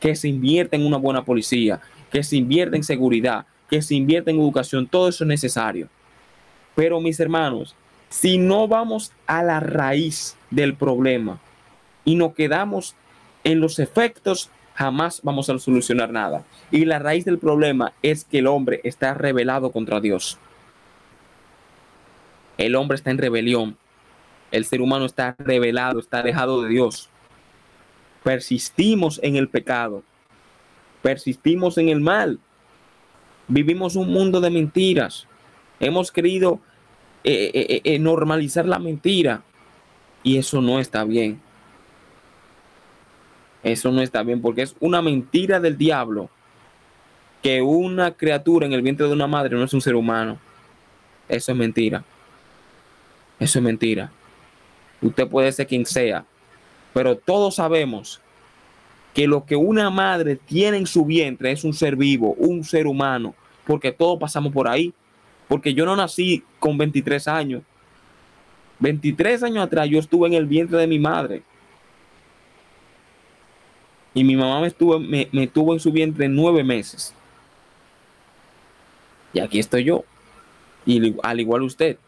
Que se invierta en una buena policía, que se invierta en seguridad, que se invierta en educación, todo eso es necesario. Pero mis hermanos, si no vamos a la raíz del problema y nos quedamos en los efectos, jamás vamos a solucionar nada. Y la raíz del problema es que el hombre está rebelado contra Dios. El hombre está en rebelión el ser humano está revelado, está alejado de Dios. Persistimos en el pecado, persistimos en el mal, vivimos un mundo de mentiras, hemos querido eh, eh, eh, normalizar la mentira y eso no está bien. Eso no está bien porque es una mentira del diablo que una criatura en el vientre de una madre no es un ser humano. Eso es mentira. Eso es mentira. Usted puede ser quien sea, pero todos sabemos que lo que una madre tiene en su vientre es un ser vivo, un ser humano, porque todos pasamos por ahí. Porque yo no nací con 23 años. 23 años atrás yo estuve en el vientre de mi madre. Y mi mamá me, estuvo, me, tuvo en su vientre nueve meses. Y aquí estoy yo. Y al igual usted.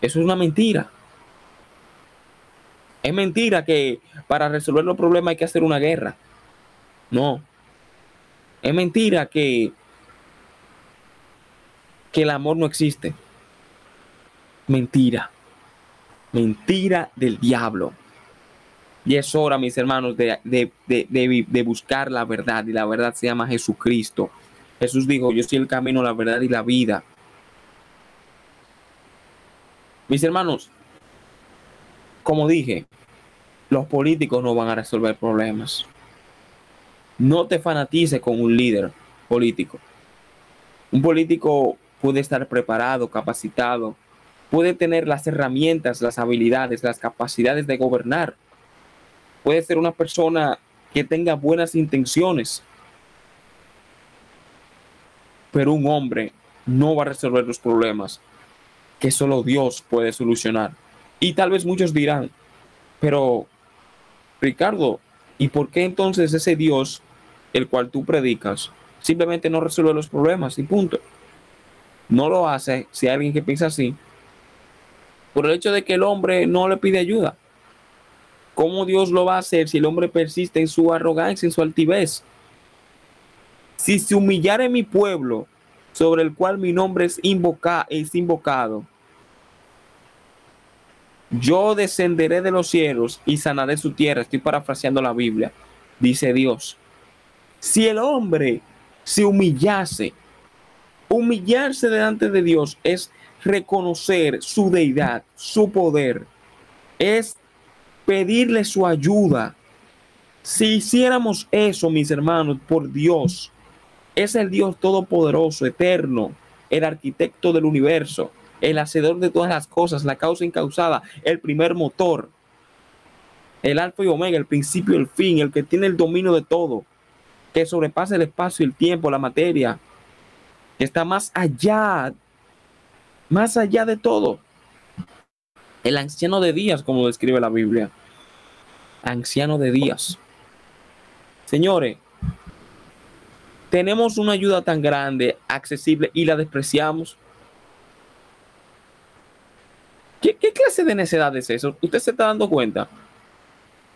Eso es una mentira. Es mentira que para resolver los problemas hay que hacer una guerra. No. Es mentira que, que el amor no existe. Mentira. Mentira del diablo. Y es hora, mis hermanos, de, de, buscar la verdad. Y la verdad se llama Jesucristo. Jesús dijo, yo soy el camino, la verdad y la vida. Mis hermanos, como dije, los políticos no van a resolver problemas. No te fanatices con un líder político. Un político puede estar preparado, capacitado, puede tener las herramientas, las habilidades, las capacidades de gobernar, puede ser una persona que tenga buenas intenciones, pero un hombre no va a resolver los problemas que solo Dios puede solucionar. Y tal vez muchos dirán, pero Ricardo, ¿y por qué entonces ese Dios, el cual tú predicas, simplemente no resuelve los problemas y punto? No lo hace si hay alguien que piensa así, por el hecho de que el hombre no le pide ayuda. ¿Cómo Dios lo va a hacer si el hombre persiste en su arrogancia, en su altivez? Si se humillara en mi pueblo, sobre el cual mi nombre es invocado, yo descenderé de los cielos y sanaré su tierra. Estoy parafraseando la Biblia. Dice Dios. Si el hombre se humillase, humillarse delante de Dios es reconocer su deidad, su poder, es pedirle su ayuda. Si hiciéramos eso, mis hermanos, por Dios, es el Dios todopoderoso, eterno, el arquitecto del universo, el hacedor de todas las cosas, la causa incausada, el primer motor, el alfa y omega, el principio el fin, el que tiene el dominio de todo, que sobrepasa el espacio el tiempo, la materia, que está más allá, más allá de todo. El anciano de días, como describe la Biblia. Anciano de días. Señores, tenemos una ayuda tan grande, accesible y la despreciamos. ¿Qué, clase de necedad es eso? ¿Usted se está dando cuenta?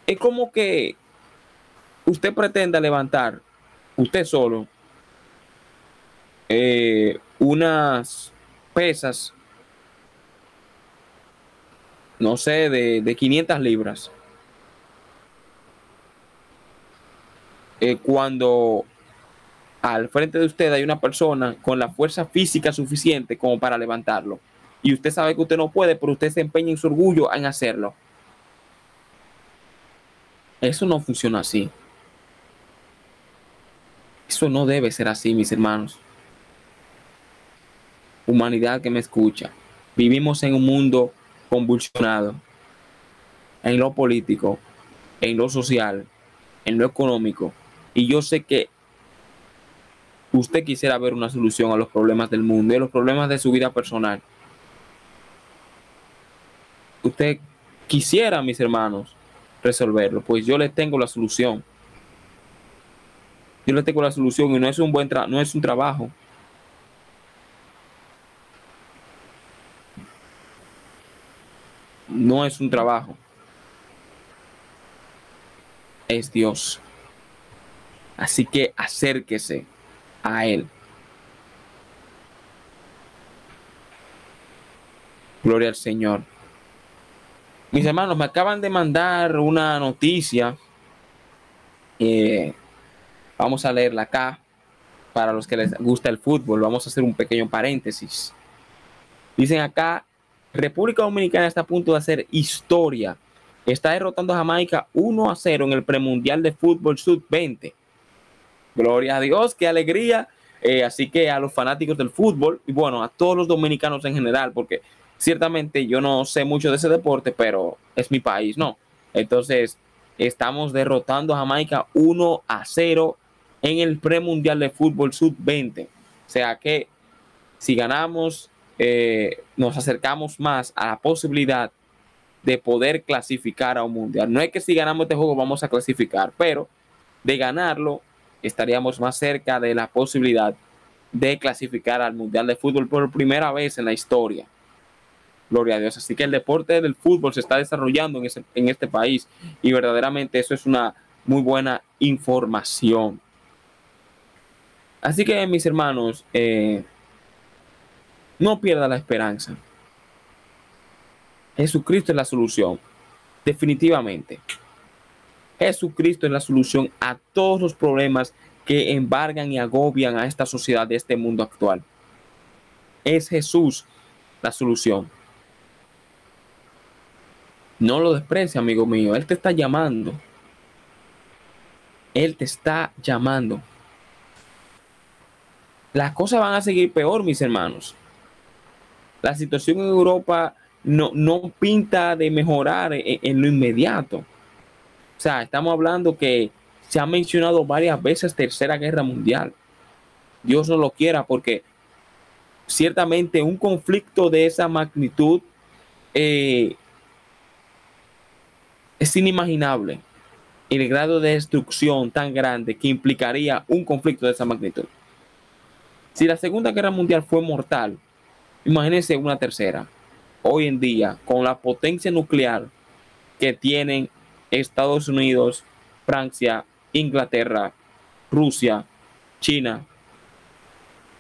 Es como que usted pretenda levantar, usted solo, eh, unas pesas, no sé, de, de 500 libras. Eh, cuando al frente de usted hay una persona con la fuerza física suficiente como para levantarlo y usted sabe que usted no puede, pero usted se empeña en su orgullo en hacerlo. Eso no funciona así. Eso no debe ser así, mis hermanos. Humanidad que me escucha. Vivimos en un mundo convulsionado. En lo político, en lo social, en lo económico. Y yo sé que usted quisiera ver una solución a los problemas del mundo y a los problemas de su vida personal usted quisiera, mis hermanos, resolverlo, pues yo le tengo la solución. Yo le tengo la solución y no es un buen no es un trabajo. No es un trabajo. Es Dios. Así que acérquese a Él. Gloria al Señor. Mis hermanos, me acaban de mandar una noticia. Eh, vamos a leerla acá. Para los que les gusta el fútbol, vamos a hacer un pequeño paréntesis. Dicen acá, República Dominicana está a punto de hacer historia. Está derrotando a Jamaica 1 a 0 en el premundial de fútbol sub-20. Gloria a Dios, qué alegría. Eh, así que a los fanáticos del fútbol y bueno, a todos los dominicanos en general, porque Ciertamente yo no sé mucho de ese deporte, pero es mi país, ¿no? Entonces, estamos derrotando a Jamaica 1 a 0 en el premundial de fútbol sub-20. O sea que si ganamos, eh, nos acercamos más a la posibilidad de poder clasificar a un mundial. No es que si ganamos este juego vamos a clasificar, pero de ganarlo estaríamos más cerca de la posibilidad de clasificar al mundial de fútbol por primera vez en la historia. Gloria a Dios. Así que el deporte del fútbol se está desarrollando en, este país y verdaderamente eso es una muy buena información. Así que mis hermanos, eh, no pierda la esperanza. Jesucristo es la solución, definitivamente. Jesucristo es la solución a todos los problemas que embargan y agobian a esta sociedad de este mundo actual. Es Jesús la solución. No lo desprecia, amigo mío. Él te está llamando. Él te está llamando. Las cosas van a seguir peor, mis hermanos. La situación en Europa no, no pinta de mejorar en, lo inmediato. O sea, estamos hablando que se ha mencionado varias veces Tercera Guerra Mundial. Dios no lo quiera porque ciertamente un conflicto de esa magnitud eh, es inimaginable el grado de destrucción tan grande que implicaría un conflicto de esa magnitud. Si la Segunda Guerra Mundial fue mortal, imagínense una tercera. Hoy en día, con la potencia nuclear que tienen Estados Unidos, Francia, Inglaterra, Rusia, China,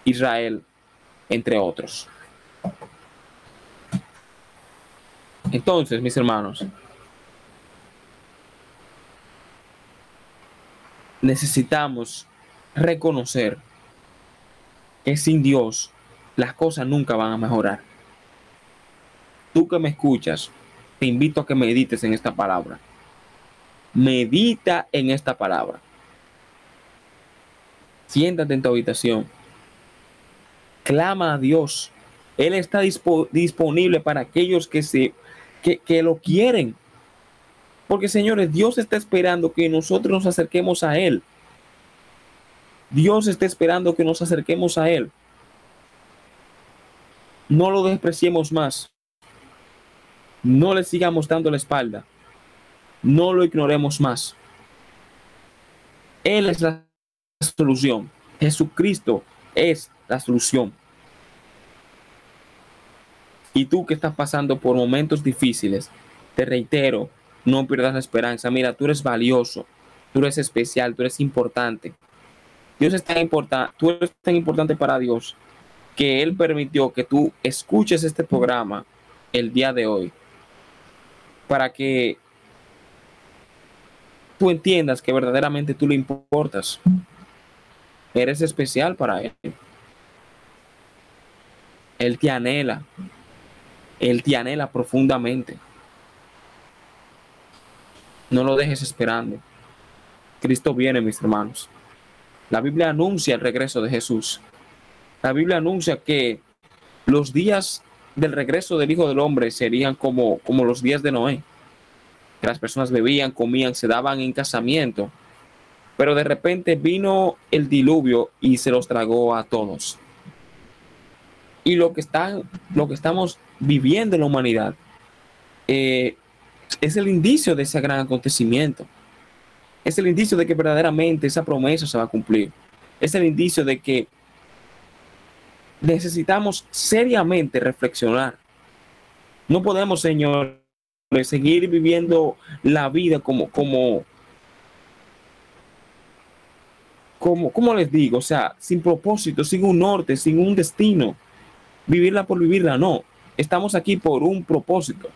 Israel, entre otros. Entonces, mis hermanos, necesitamos reconocer que sin Dios las cosas nunca van a mejorar. Tú que me escuchas, te invito a que medites en esta palabra. Medita en esta palabra. Siéntate en tu habitación. Clama a Dios. Él está disponible para aquellos que, se, que, que lo quieren. Porque señores, Dios está esperando que nosotros nos acerquemos a Él. Dios está esperando que nos acerquemos a Él. No lo despreciemos más. No le sigamos dando la espalda. No lo ignoremos más. Él es la solución. Jesucristo es la solución. Y tú que estás pasando por momentos difíciles, te reitero, no pierdas la esperanza. Mira, tú eres valioso, tú eres especial, tú eres importante. Dios es tan importante, tú eres tan importante para Dios que Él permitió que tú escuches este programa el día de hoy para que tú entiendas que verdaderamente tú le importas. Eres especial para Él. Él te anhela. Él te anhela profundamente. No lo dejes esperando. Cristo viene, mis hermanos. La Biblia anuncia el regreso de Jesús. La Biblia anuncia que los días del regreso del Hijo del Hombre serían como, como los días de Noé. Que las personas bebían, comían, se daban en casamiento. Pero de repente vino el diluvio y se los tragó a todos. Y lo que, está, lo que estamos viviendo en la humanidad eh, es el indicio de ese gran acontecimiento. Es el indicio de que verdaderamente esa promesa se va a cumplir. Es el indicio de que necesitamos seriamente reflexionar. No podemos, Señor, seguir viviendo la vida como, como, como, como les digo, o sea, sin propósito, sin un norte, sin un destino. Vivirla por vivirla, no. Estamos aquí por un propósito.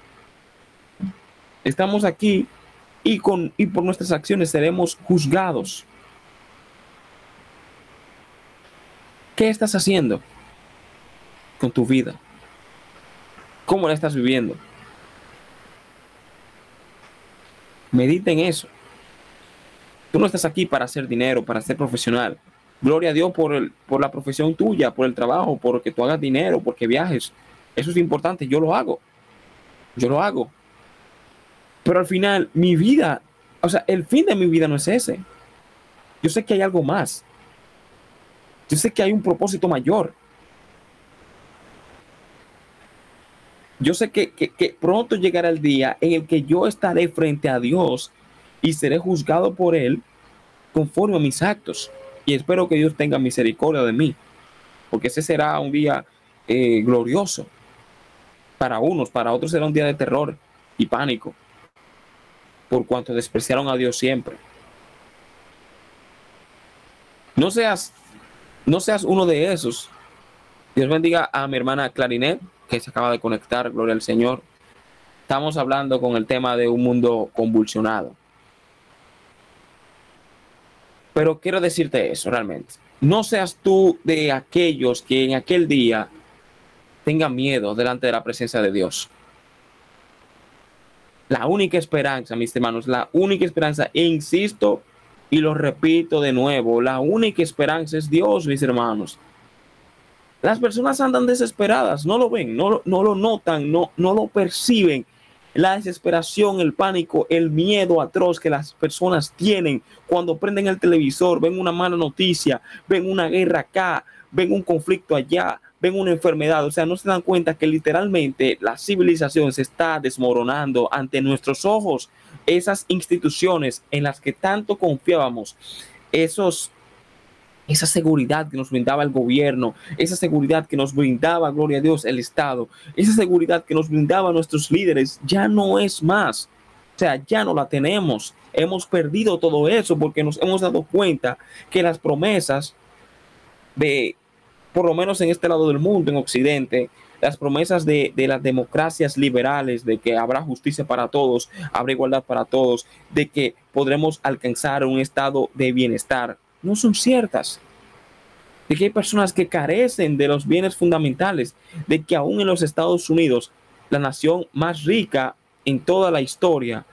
Estamos aquí y, con, y por nuestras acciones seremos juzgados. ¿Qué estás haciendo con tu vida? ¿Cómo la estás viviendo? Medita en eso. Tú no estás aquí para hacer dinero, para ser profesional. Gloria a Dios por, el, por la profesión tuya, por el trabajo, por que tú hagas dinero, porque viajes. Eso es importante. Yo lo hago. Yo lo hago. Pero al final, mi vida, o sea, el fin de mi vida no es ese. Yo sé que hay algo más. Yo sé que hay un propósito mayor. Yo sé que, pronto llegará el día en el que yo estaré frente a Dios y seré juzgado por Él conforme a mis actos. Y espero que Dios tenga misericordia de mí, porque ese será un día eh, glorioso para unos, para otros será un día de terror y pánico por cuanto despreciaron a Dios siempre. No seas, no seas uno de esos. Dios bendiga a mi hermana Clarinet, que se acaba de conectar, gloria al Señor. Estamos hablando con el tema de un mundo convulsionado. Pero quiero decirte eso realmente. No seas tú de aquellos que en aquel día tengan miedo delante de la presencia de Dios. La única esperanza, mis hermanos, la única esperanza, e insisto y lo repito de nuevo, la única esperanza es Dios, mis hermanos. Las personas andan desesperadas, no lo ven, no, lo notan, no, no lo perciben, la desesperación, el pánico, el miedo atroz que las personas tienen cuando prenden el televisor, ven una mala noticia, ven una guerra acá, ven un conflicto allá, ven una enfermedad. O sea, no se dan cuenta que literalmente la civilización se está desmoronando ante nuestros ojos. Esas instituciones en las que tanto confiábamos, esos esa seguridad que nos brindaba el gobierno, esa seguridad que nos brindaba, gloria a Dios, el Estado, esa seguridad que nos brindaba nuestros líderes, ya no es más. O sea, ya no la tenemos. Hemos perdido todo eso porque nos hemos dado cuenta que las promesas de, por lo menos en este lado del mundo, en Occidente, las promesas de, de, las democracias liberales, de que habrá justicia para todos, habrá igualdad para todos, de que podremos alcanzar un estado de bienestar, no son ciertas. De que hay personas que carecen de los bienes fundamentales, de que aún en los Estados Unidos, la nación más rica en toda la historia,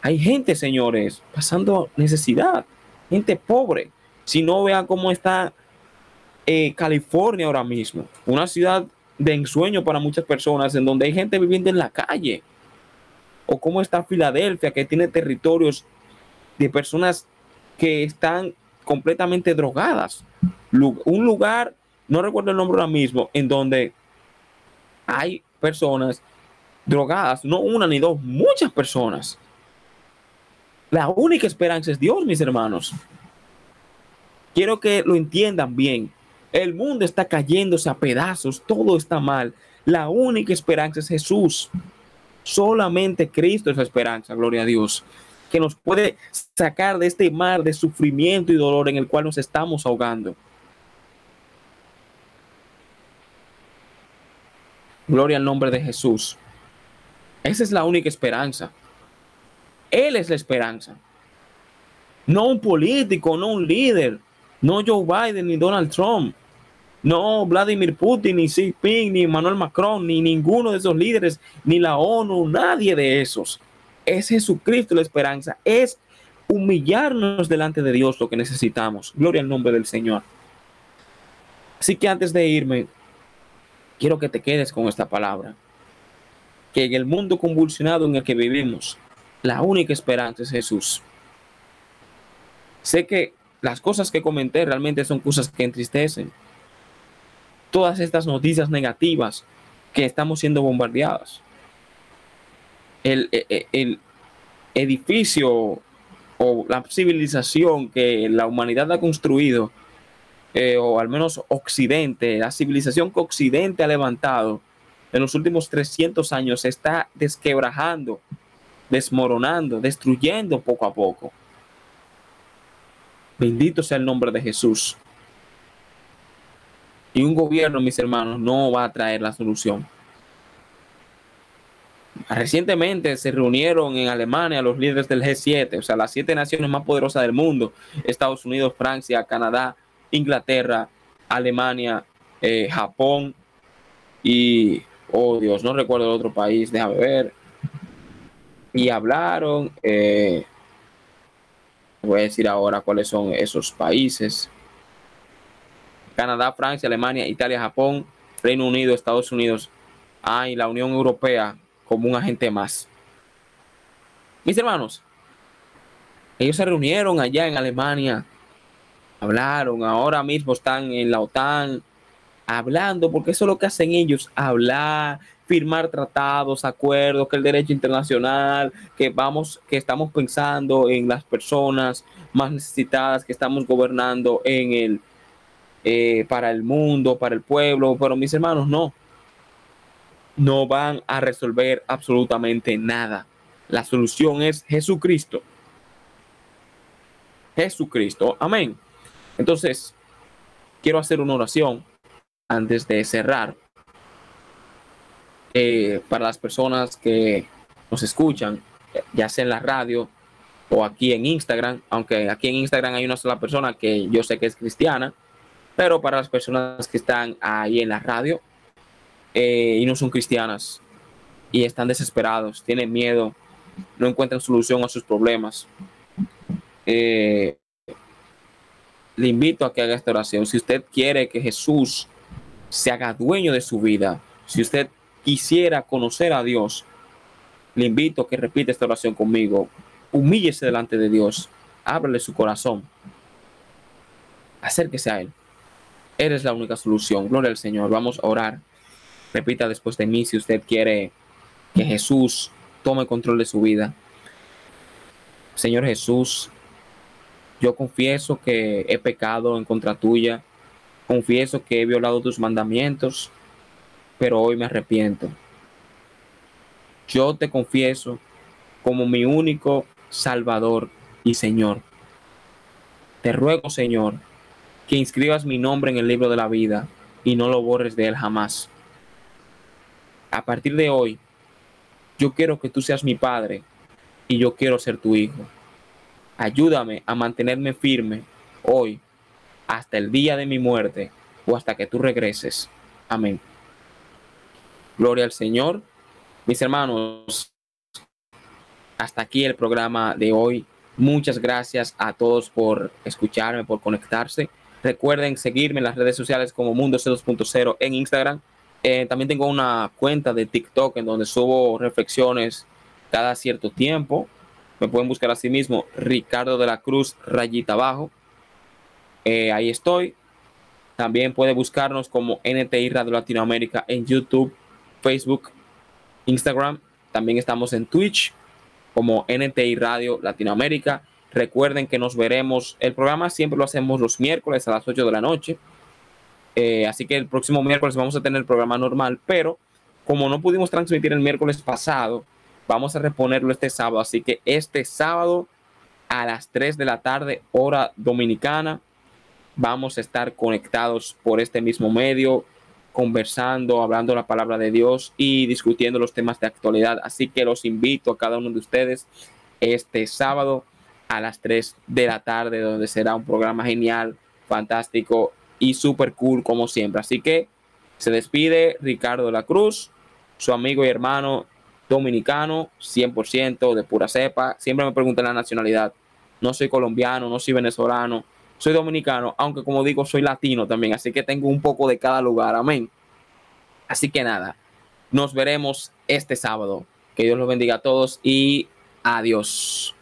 hay gente, señores, pasando necesidad, gente pobre. Si no vean cómo está eh, California ahora mismo, una ciudad de ensueño para muchas personas, en donde hay gente viviendo en la calle. O cómo está Filadelfia, que tiene territorios de personas que están completamente drogadas. Un lugar, no recuerdo el nombre ahora mismo, en donde hay personas drogadas, no una ni dos, muchas personas. La única esperanza es Dios, mis hermanos. Quiero que lo entiendan bien. El mundo está cayéndose a pedazos, todo está mal. La única esperanza es Jesús. Solamente Cristo es la esperanza, gloria a Dios que nos puede sacar de este mar de sufrimiento y dolor en el cual nos estamos ahogando. Gloria al nombre de Jesús. Esa es la única esperanza. Él es la esperanza. No un político, no un líder, no Joe Biden ni Donald Trump, no Vladimir Putin, ni Xi Jinping, ni Emmanuel Macron, ni ninguno de esos líderes, ni la ONU, nadie de esos. Es Jesucristo la esperanza. Es humillarnos delante de Dios lo que necesitamos. Gloria al nombre del Señor. Así que antes de irme, quiero que te quedes con esta palabra. Que en el mundo convulsionado en el que vivimos, la única esperanza es Jesús. Sé que las cosas que comenté realmente son cosas que entristecen. Todas estas noticias negativas que estamos siendo bombardeadas el, e, e, el, edificio o la civilización que la humanidad ha construido, eh, o al menos Occidente, la civilización que Occidente ha levantado en los últimos 300 años se está desquebrajando, desmoronando, destruyendo poco a poco. Bendito sea el nombre de Jesús. Y un gobierno, mis hermanos, no va a traer la solución. Recientemente se reunieron en Alemania los líderes del G7, o sea, las siete naciones más poderosas del mundo, Estados Unidos, Francia, Canadá, Inglaterra, Alemania, eh, Japón y, oh Dios, no recuerdo el otro país, déjame ver. Y hablaron, eh, voy a decir ahora cuáles son esos países. Canadá, Francia, Alemania, Italia, Japón, Reino Unido, Estados Unidos, ah, y la Unión Europea, como un agente más. Mis hermanos, ellos se reunieron allá en Alemania, hablaron, ahora mismo están en la OTAN, hablando, porque eso es lo que hacen ellos, hablar, firmar tratados, acuerdos, que el derecho internacional, que vamos, que estamos pensando en las personas más necesitadas, que estamos gobernando en el eh, para el mundo, para el pueblo, pero mis hermanos, no no van a resolver absolutamente nada. La solución es Jesucristo. Jesucristo. Amén. Entonces, quiero hacer una oración antes de cerrar. Eh, para las personas que nos escuchan, ya sea en la radio o aquí en Instagram, aunque aquí en Instagram hay una sola persona que yo sé que es cristiana, pero para las personas que están ahí en la radio, eh, y no son cristianas y están desesperados, tienen miedo, no encuentran solución a sus problemas. Eh, le invito a que haga esta oración. Si usted quiere que Jesús se haga dueño de su vida, si usted quisiera conocer a Dios, le invito a que repita esta oración conmigo. Humíllese delante de Dios. Ábrele su corazón. Acérquese a Él. Eres la única solución. Gloria al Señor. Vamos a orar. Repita después de mí si usted quiere que Jesús tome control de su vida. Señor Jesús, yo confieso que he pecado en contra tuya. Confieso que he violado tus mandamientos, pero hoy me arrepiento. Yo te confieso como mi único Salvador y Señor. Te ruego, Señor, que inscribas mi nombre en el libro de la vida y no lo borres de él jamás. A partir de hoy, yo quiero que tú seas mi Padre y yo quiero ser tu Hijo. Ayúdame a mantenerme firme hoy hasta el día de mi muerte o hasta que tú regreses. Amén. Gloria al Señor. Mis hermanos, hasta aquí el programa de hoy. Muchas gracias a todos por escucharme, por conectarse. Recuerden seguirme en las redes sociales como Mundo C2.0 en Instagram. Eh, también tengo una cuenta de TikTok en donde subo reflexiones cada cierto tiempo. Me pueden buscar así mismo, Ricardo de la Cruz, rayita abajo. Eh, ahí estoy. También puede buscarnos como NTI Radio Latinoamérica en YouTube, Facebook, Instagram. También estamos en Twitch como NTI Radio Latinoamérica. Recuerden que nos veremos. El programa siempre lo hacemos los miércoles a las 8 de la noche. Eh, así que el próximo miércoles vamos a tener el programa normal, pero como no pudimos transmitir el miércoles pasado, vamos a reponerlo este sábado. Así que este sábado a las 3 de la tarde, hora dominicana, vamos a estar conectados por este mismo medio, conversando, hablando la palabra de Dios y discutiendo los temas de actualidad. Así que los invito a cada uno de ustedes este sábado a las 3 de la tarde, donde será un programa genial, fantástico y súper cool como siempre. Así que se despide Ricardo la Cruz, su amigo y hermano dominicano, 100% de pura cepa. Siempre me preguntan la nacionalidad. No soy colombiano, no soy venezolano, soy dominicano, aunque como digo, soy latino también. Así que tengo un poco de cada lugar. Amén. Así que nada, nos veremos este sábado. Que Dios los bendiga a todos y adiós.